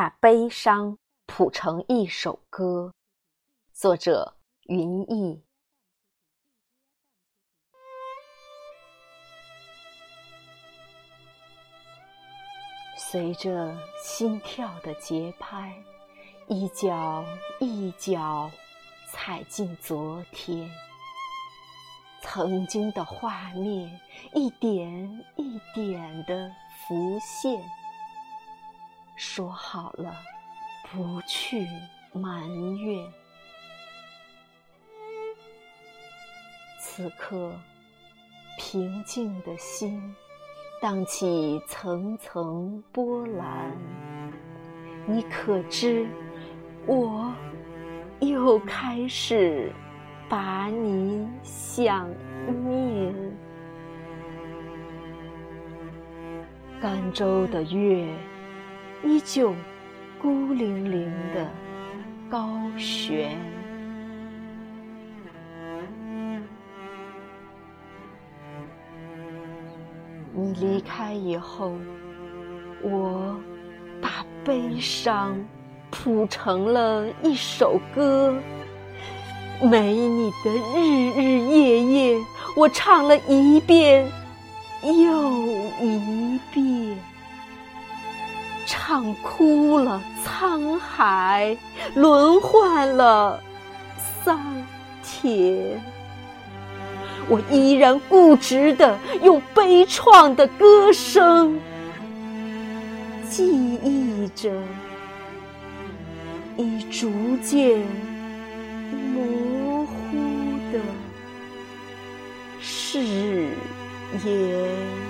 把悲伤谱成一首歌。作者：云逸。随着心跳的节拍，一脚一脚踩进昨天。曾经的画面一点一点的浮现。说好了，不去埋怨。此刻，平静的心荡起层层波澜。你可知，我又开始。把你想念，甘州的月依旧孤零零的高悬。你离开以后，我把悲伤谱成了一首歌。没你的日日夜夜，我唱了一遍又一遍，唱哭了沧海，轮换了桑田。我依然固执的用悲怆的歌声，记忆着已逐渐。模糊的誓言。